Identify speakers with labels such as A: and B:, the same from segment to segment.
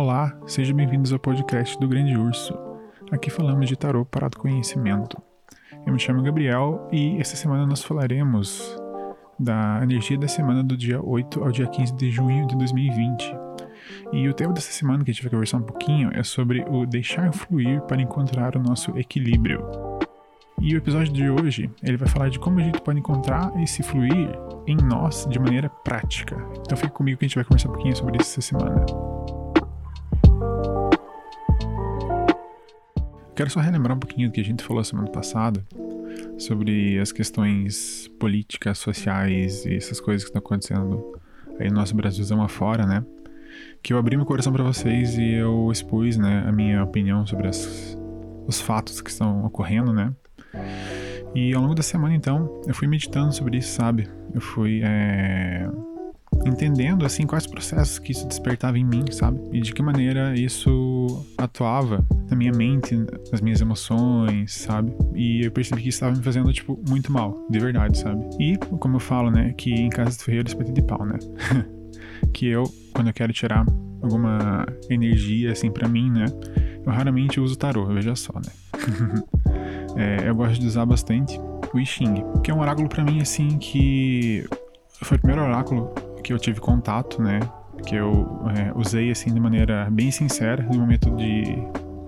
A: Olá, sejam bem-vindos ao podcast do Grande Urso. Aqui falamos de tarô para o conhecimento. Eu me chamo Gabriel e esta semana nós falaremos da energia da semana do dia 8 ao dia 15 de junho de 2020. E o tema dessa semana que a gente vai conversar um pouquinho é sobre o deixar fluir para encontrar o nosso equilíbrio. E o episódio de hoje, ele vai falar de como a gente pode encontrar esse fluir em nós de maneira prática. Então fica comigo que a gente vai conversar um pouquinho sobre isso essa semana. Quero só relembrar um pouquinho do que a gente falou semana passada sobre as questões políticas, sociais e essas coisas que estão acontecendo aí no nosso Brasilzão afora, né? Que eu abri meu coração para vocês e eu expus, né, a minha opinião sobre as, os fatos que estão ocorrendo, né? E ao longo da semana, então, eu fui meditando sobre isso, sabe? Eu fui é, entendendo, assim, quais processos que isso despertava em mim, sabe? E de que maneira isso atuava na minha mente, nas minhas emoções, sabe? E eu percebi que isso estava me fazendo, tipo, muito mal, de verdade, sabe? E, como eu falo, né, que em casa do ferreiro espeto de pau, né? que eu, quando eu quero tirar alguma energia, assim, para mim, né? Eu raramente uso tarô, veja só, né? é, eu gosto de usar bastante o I Ching, que é um oráculo para mim, assim, que foi o primeiro oráculo que eu tive contato, né? Que eu é, usei, assim, de maneira bem sincera, no momento de,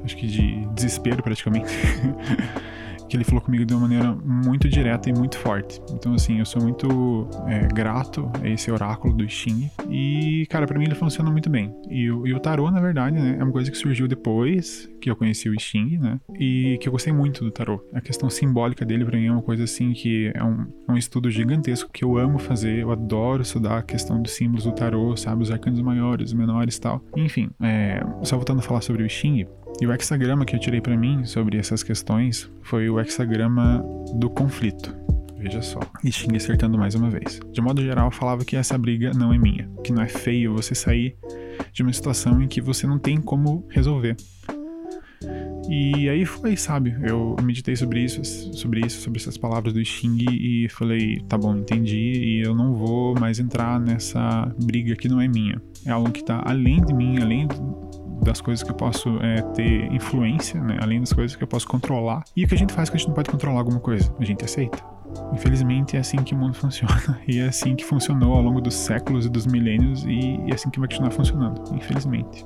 A: acho que de desespero, praticamente. que ele falou comigo de uma maneira muito direta e muito forte. Então, assim, eu sou muito é, grato a esse oráculo do Xing. E, cara, para mim ele funciona muito bem. E, e, o tarô, na verdade, né, é uma coisa que surgiu depois que eu conheci o Xing, né? E que eu gostei muito do tarô. A questão simbólica dele, pra mim, é uma coisa, assim, que é um, é um estudo gigantesco que eu amo fazer. Eu adoro estudar a questão dos símbolos do tarô, sabe? Os arcanos maiores, menores e tal. Enfim, é, só voltando a falar sobre o Xing, e o hexagrama que eu tirei para mim sobre essas questões foi o hexagrama do conflito. Veja só. E Xing acertando mais uma vez. De modo geral, falava que essa briga não é minha. Que não é feio você sair de uma situação em que você não tem como resolver. E aí foi, sabe? Eu meditei sobre isso, sobre isso, sobre essas palavras do Xing e falei, tá bom, entendi e eu não vou mais entrar nessa briga que não é minha. É algo que tá além de mim, além das coisas que eu posso é, ter influência, né? além das coisas que eu posso controlar. E o que a gente faz quando a gente não pode controlar alguma coisa? A gente aceita. Infelizmente é assim que o mundo funciona e é assim que funcionou ao longo dos séculos e dos milênios e é assim que vai continuar funcionando, infelizmente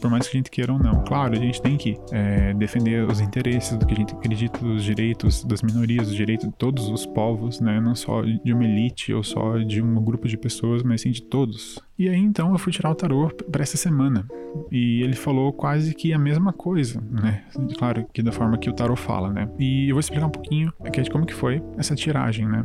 A: por mais que a gente queira ou não. Claro, a gente tem que é, defender os interesses do que a gente acredita, os direitos das minorias, os direitos de todos os povos, né? Não só de uma elite ou só de um grupo de pessoas, mas sim de todos. E aí então eu fui tirar o tarô para essa semana. E ele falou quase que a mesma coisa, né? Claro que da forma que o tarô fala, né? E eu vou explicar um pouquinho aqui de como que foi essa tiragem, né?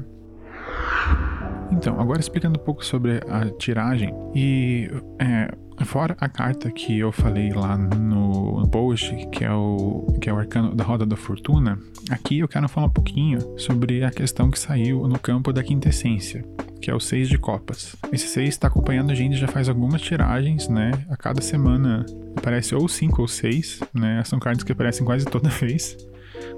A: Então, agora explicando um pouco sobre a tiragem e é, Fora a carta que eu falei lá no post, que é o, que é o arcano da Roda da Fortuna, aqui eu quero falar um pouquinho sobre a questão que saiu no campo da quintessência, que é o Seis de Copas. Esse Seis está acompanhando a gente já faz algumas tiragens, né? A cada semana aparece ou cinco ou seis, né? São cartas que aparecem quase toda vez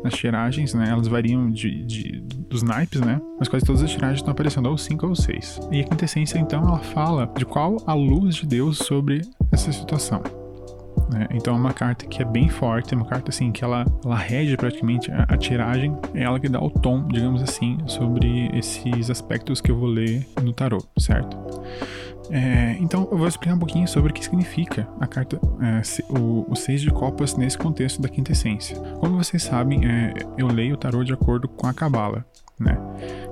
A: nas tiragens, né? Elas variam de, de, dos naipes, né? Mas quase todas as tiragens estão aparecendo ou 5 ou 6. E a quintessência, então, ela fala de qual a luz de Deus sobre essa situação. Né? Então é uma carta que é bem forte, é uma carta assim que ela, ela rege praticamente a, a, tiragem, é ela que dá o tom, digamos assim, sobre esses aspectos que eu vou ler no tarot, certo? É, então eu vou explicar um pouquinho sobre o que significa a carta, é, o, o Seis de Copas nesse contexto da quintessência. Como vocês sabem, é, eu leio o tarô de acordo com a Cabala, né?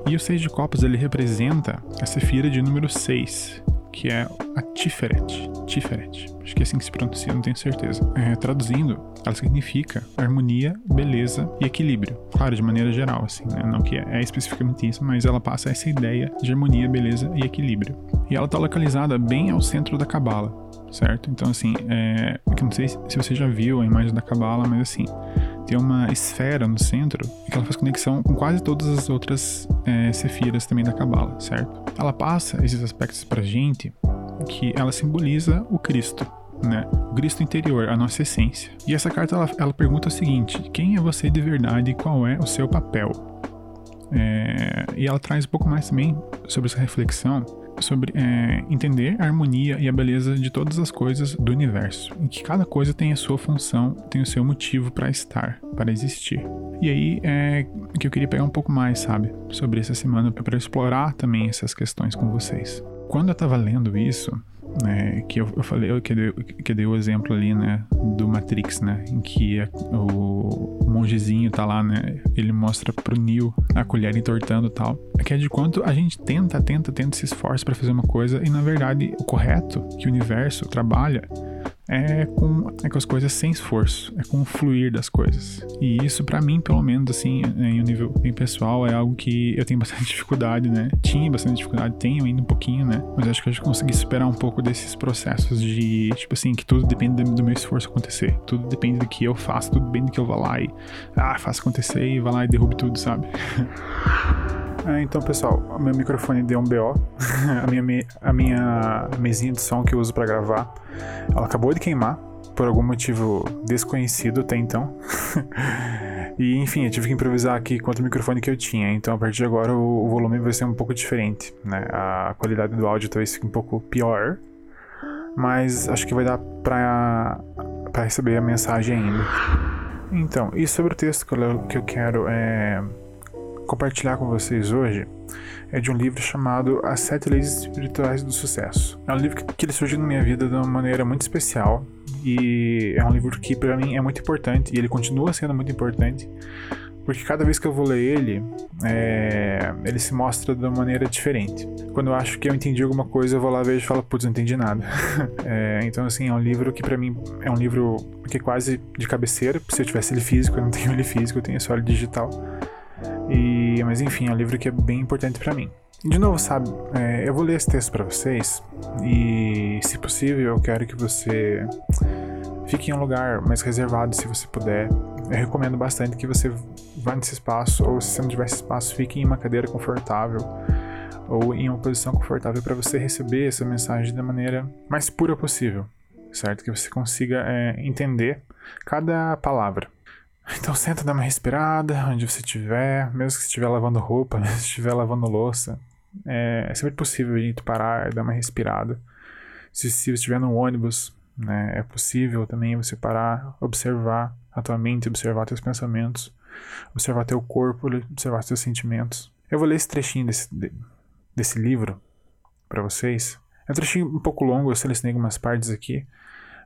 A: E o Seis de Copas ele representa a Sefira de número 6, que é a Tiferet. Tiferet. Acho que é assim que se pronuncia, não tenho certeza. É, traduzindo, ela significa harmonia, beleza e equilíbrio. Claro, de maneira geral, assim, né? Não que é, é especificamente isso, mas ela passa essa ideia de harmonia, beleza e equilíbrio. E ela está localizada bem ao centro da Cabala, certo? Então, assim, é, eu não sei se você já viu a imagem da Cabala, mas assim, tem uma esfera no centro que ela faz conexão com quase todas as outras é, sefiras também da Cabala, certo? Ela passa esses aspectos pra gente que ela simboliza o Cristo, né? O Cristo interior, a nossa essência. E essa carta ela, ela pergunta o seguinte: quem é você de verdade e qual é o seu papel? É, e ela traz um pouco mais também sobre essa reflexão sobre é, entender a harmonia e a beleza de todas as coisas do universo, em que cada coisa tem a sua função, tem o seu motivo para estar, para existir. E aí é que eu queria pegar um pouco mais, sabe, sobre essa semana para explorar também essas questões com vocês. Quando eu estava lendo isso, né, que eu, eu falei, eu, que, eu, que eu dei o exemplo ali, né, do Matrix, né, em que a, o, mongezinho tá lá, né, ele mostra pro Neo a colher entortando e tal. Que é de quanto a gente tenta, tenta, tenta, se esforça para fazer uma coisa e na verdade o correto que o universo trabalha é com, é com as coisas sem esforço, é com o fluir das coisas. E isso, para mim, pelo menos, assim, em um nível bem pessoal, é algo que eu tenho bastante dificuldade, né? Tinha bastante dificuldade, tenho ainda um pouquinho, né? Mas acho que eu já consegui superar um pouco desses processos de, tipo assim, que tudo depende do meu esforço acontecer. Tudo depende do que eu faço, tudo depende do que eu vá lá e, ah, faço acontecer e vá lá e derrube tudo, sabe? É, então, pessoal, meu microfone deu um BO. a, minha, a minha mesinha de som que eu uso para gravar, ela acabou de queimar por algum motivo desconhecido até então. e enfim, eu tive que improvisar aqui com o microfone que eu tinha. Então, a partir de agora, o, o volume vai ser um pouco diferente, né? A qualidade do áudio talvez fique um pouco pior, mas acho que vai dar pra, pra receber a mensagem ainda. Então, e sobre o texto que eu, que eu quero é compartilhar com vocês hoje é de um livro chamado As Sete Leis Espirituais do Sucesso. É um livro que ele surgiu na minha vida de uma maneira muito especial e é um livro que para mim é muito importante e ele continua sendo muito importante porque cada vez que eu vou ler ele, é, ele se mostra de uma maneira diferente. Quando eu acho que eu entendi alguma coisa, eu vou lá vejo e falo, putz, não entendi nada. é, então, assim, é um livro que para mim é um livro que é quase de cabeceira. Se eu tivesse ele físico, eu não tenho ele físico, eu tenho só ele digital. E, mas enfim, é um livro que é bem importante para mim. De novo, sabe, é, eu vou ler esse texto para vocês e, se possível, eu quero que você fique em um lugar mais reservado, se você puder. Eu recomendo bastante que você vá nesse espaço, ou se você não tiver esse espaço, fique em uma cadeira confortável ou em uma posição confortável para você receber essa mensagem da maneira mais pura possível, certo? Que você consiga é, entender cada palavra. Então senta, dá uma respirada onde você estiver, mesmo que você estiver lavando roupa, mesmo que estiver lavando louça. É, é sempre possível gente parar e dar uma respirada. Se, se você estiver no ônibus, né, é possível também você parar, observar a tua mente, observar teus pensamentos, observar teu corpo, observar teus sentimentos. Eu vou ler esse trechinho desse, desse livro para vocês. É um trechinho um pouco longo, eu selecionei algumas partes aqui,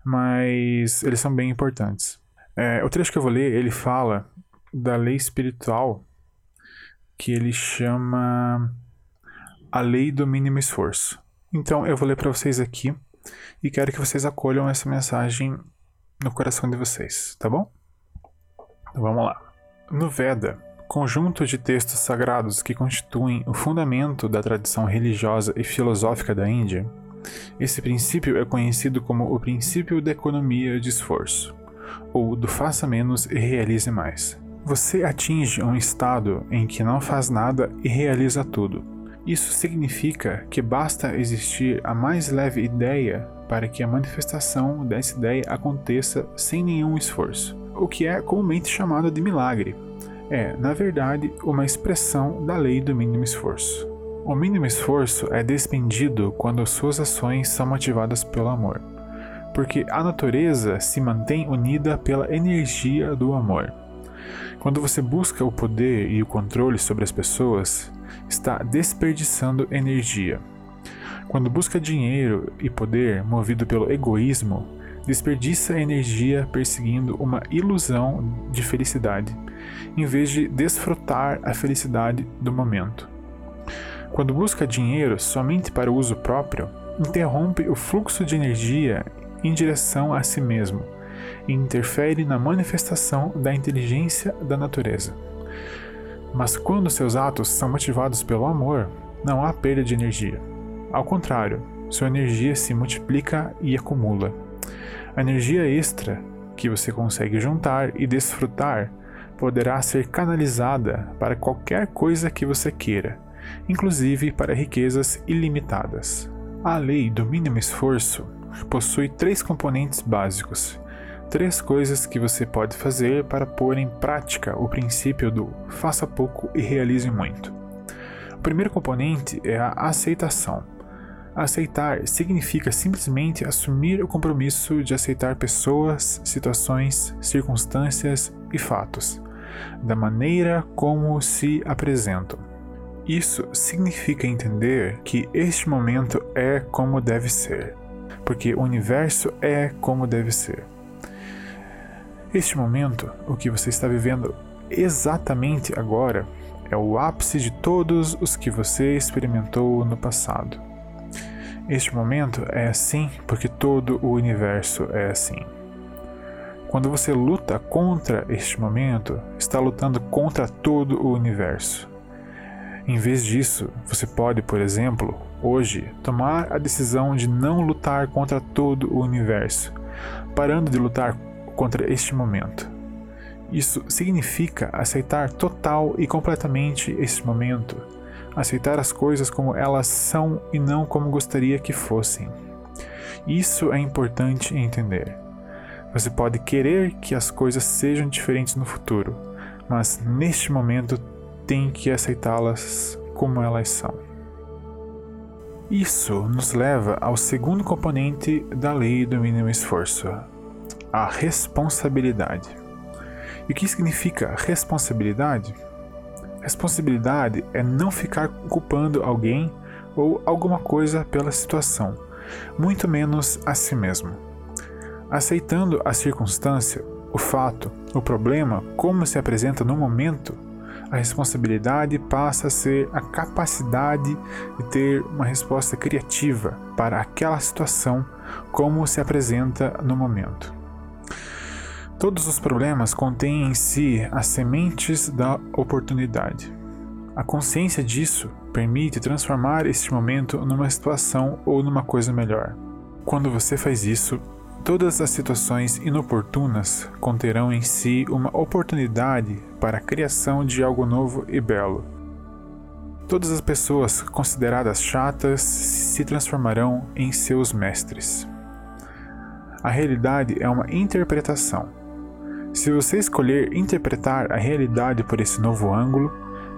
A: mas eles são bem importantes. É, o trecho que eu vou ler, ele fala da lei espiritual que ele chama a lei do mínimo esforço. Então eu vou ler para vocês aqui e quero que vocês acolham essa mensagem no coração de vocês, tá bom? Então vamos lá. No Veda, conjunto de textos sagrados que constituem o fundamento da tradição religiosa e filosófica da Índia, esse princípio é conhecido como o princípio da economia de esforço ou do faça menos e realize mais. Você atinge um estado em que não faz nada e realiza tudo. Isso significa que basta existir a mais leve ideia para que a manifestação dessa ideia aconteça sem nenhum esforço, o que é comumente chamado de milagre. É, na verdade, uma expressão da lei do mínimo esforço. O mínimo esforço é despendido quando suas ações são motivadas pelo amor porque a natureza se mantém unida pela energia do amor. Quando você busca o poder e o controle sobre as pessoas, está desperdiçando energia. Quando busca dinheiro e poder movido pelo egoísmo, desperdiça energia perseguindo uma ilusão de felicidade, em vez de desfrutar a felicidade do momento. Quando busca dinheiro somente para o uso próprio, interrompe o fluxo de energia em direção a si mesmo e interfere na manifestação da inteligência da natureza. Mas quando seus atos são motivados pelo amor, não há perda de energia. Ao contrário, sua energia se multiplica e acumula. A energia extra que você consegue juntar e desfrutar poderá ser canalizada para qualquer coisa que você queira, inclusive para riquezas ilimitadas. A lei do mínimo esforço possui três componentes básicos. Três coisas que você pode fazer para pôr em prática o princípio do faça pouco e realize muito. O primeiro componente é a aceitação. Aceitar significa simplesmente assumir o compromisso de aceitar pessoas, situações, circunstâncias e fatos, da maneira como se apresentam. Isso significa entender que este momento é como deve ser, porque o universo é como deve ser. Este momento, o que você está vivendo exatamente agora, é o ápice de todos os que você experimentou no passado. Este momento é assim porque todo o universo é assim. Quando você luta contra este momento, está lutando contra todo o universo. Em vez disso, você pode, por exemplo, hoje, tomar a decisão de não lutar contra todo o universo, parando de lutar contra este momento. Isso significa aceitar total e completamente este momento, aceitar as coisas como elas são e não como gostaria que fossem. Isso é importante entender. Você pode querer que as coisas sejam diferentes no futuro, mas neste momento tem que aceitá-las como elas são. Isso nos leva ao segundo componente da lei do mínimo esforço, a responsabilidade. E o que significa responsabilidade? Responsabilidade é não ficar culpando alguém ou alguma coisa pela situação, muito menos a si mesmo. Aceitando a circunstância, o fato, o problema como se apresenta no momento, a responsabilidade passa a ser a capacidade de ter uma resposta criativa para aquela situação como se apresenta no momento. Todos os problemas contêm em si as sementes da oportunidade. A consciência disso permite transformar este momento numa situação ou numa coisa melhor. Quando você faz isso, todas as situações inoportunas conterão em si uma oportunidade para a criação de algo novo e belo. Todas as pessoas consideradas chatas se transformarão em seus mestres. A realidade é uma interpretação. Se você escolher interpretar a realidade por esse novo ângulo,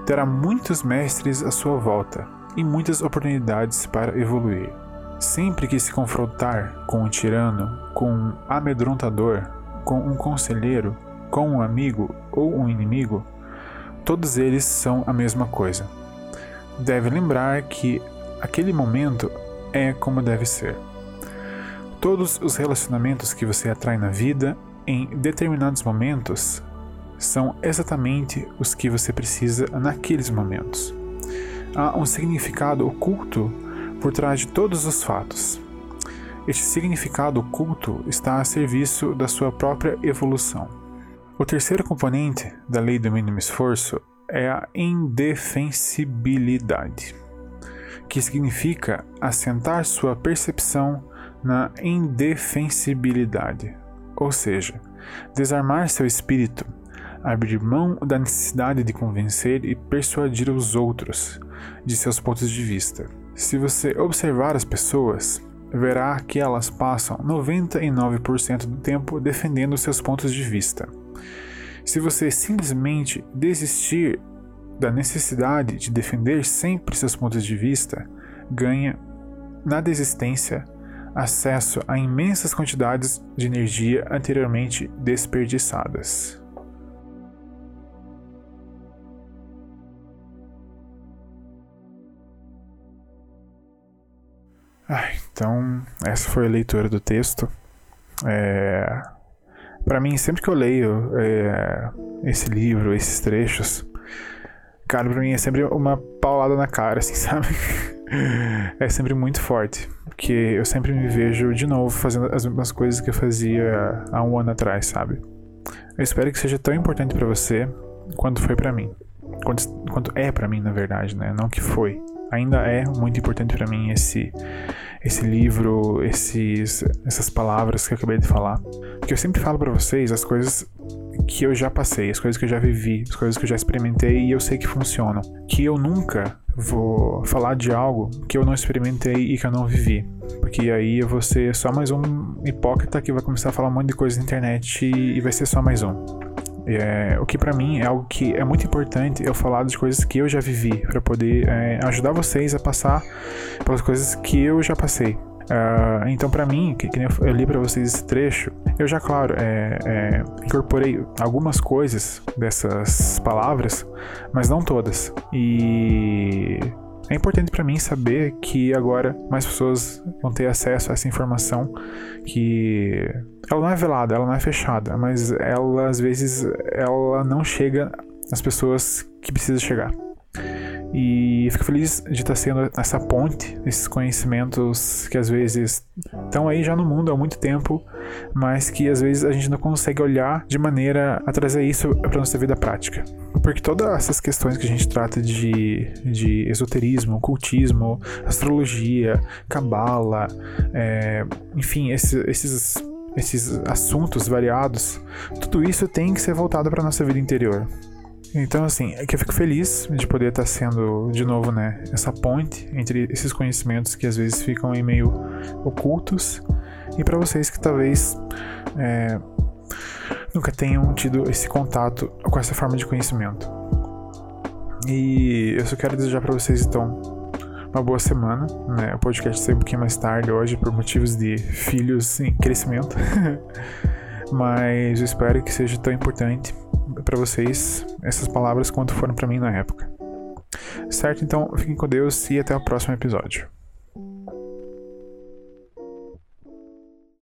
A: terá muitos mestres à sua volta e muitas oportunidades para evoluir. Sempre que se confrontar com um tirano, com um amedrontador, com um conselheiro, com um amigo ou um inimigo, todos eles são a mesma coisa. Deve lembrar que aquele momento é como deve ser. Todos os relacionamentos que você atrai na vida em determinados momentos são exatamente os que você precisa naqueles momentos. Há um significado oculto por trás de todos os fatos. Este significado oculto está a serviço da sua própria evolução. O terceiro componente da lei do mínimo esforço é a indefensibilidade, que significa assentar sua percepção na indefensibilidade, ou seja, desarmar seu espírito, abrir mão da necessidade de convencer e persuadir os outros de seus pontos de vista. Se você observar as pessoas, verá que elas passam 99% do tempo defendendo seus pontos de vista. Se você simplesmente desistir da necessidade de defender sempre seus pontos de vista, ganha na desistência acesso a imensas quantidades de energia anteriormente desperdiçadas. Ah, então, essa foi a leitura do texto. É... Para mim, sempre que eu leio é... esse livro, esses trechos, cara, pra mim é sempre uma paulada na cara, assim, sabe? é sempre muito forte. Porque eu sempre me vejo de novo fazendo as mesmas coisas que eu fazia há um ano atrás, sabe? Eu espero que seja tão importante para você quanto foi para mim. Quanto, quanto é para mim, na verdade, né? Não que foi. Ainda é muito importante para mim esse esse livro, esses essas palavras que eu acabei de falar. Porque eu sempre falo para vocês as coisas que eu já passei, as coisas que eu já vivi, as coisas que eu já experimentei e eu sei que funcionam. Que eu nunca vou falar de algo que eu não experimentei e que eu não vivi. Porque aí eu vou ser só mais um hipócrita que vai começar a falar um monte de coisa na internet e vai ser só mais um. É, o que para mim é algo que é muito importante eu falar das coisas que eu já vivi, para poder é, ajudar vocês a passar pelas coisas que eu já passei. Uh, então, para mim, que, que eu li para vocês esse trecho, eu já, claro, é, é, incorporei algumas coisas dessas palavras, mas não todas. E é importante para mim saber que agora mais pessoas vão ter acesso a essa informação que ela não é velada, ela não é fechada, mas ela às vezes ela não chega às pessoas que precisa chegar. E fico feliz de estar sendo essa ponte, esses conhecimentos que às vezes estão aí já no mundo há muito tempo, mas que às vezes a gente não consegue olhar de maneira a trazer isso para nossa vida prática. Porque todas essas questões que a gente trata de, de esoterismo, ocultismo, astrologia, cabala, é, enfim, esses, esses, esses assuntos variados, tudo isso tem que ser voltado para nossa vida interior. Então, assim, é que eu fico feliz de poder estar sendo, de novo, né, essa ponte entre esses conhecimentos que às vezes ficam meio ocultos e para vocês que talvez é, nunca tenham tido esse contato com essa forma de conhecimento. E eu só quero desejar para vocês, então, uma boa semana. Né? O podcast sai um pouquinho mais tarde hoje por motivos de filhos em crescimento. Mas eu espero que seja tão importante para vocês essas palavras quanto foram para mim na época. Certo? Então, fiquem com Deus e até o próximo episódio.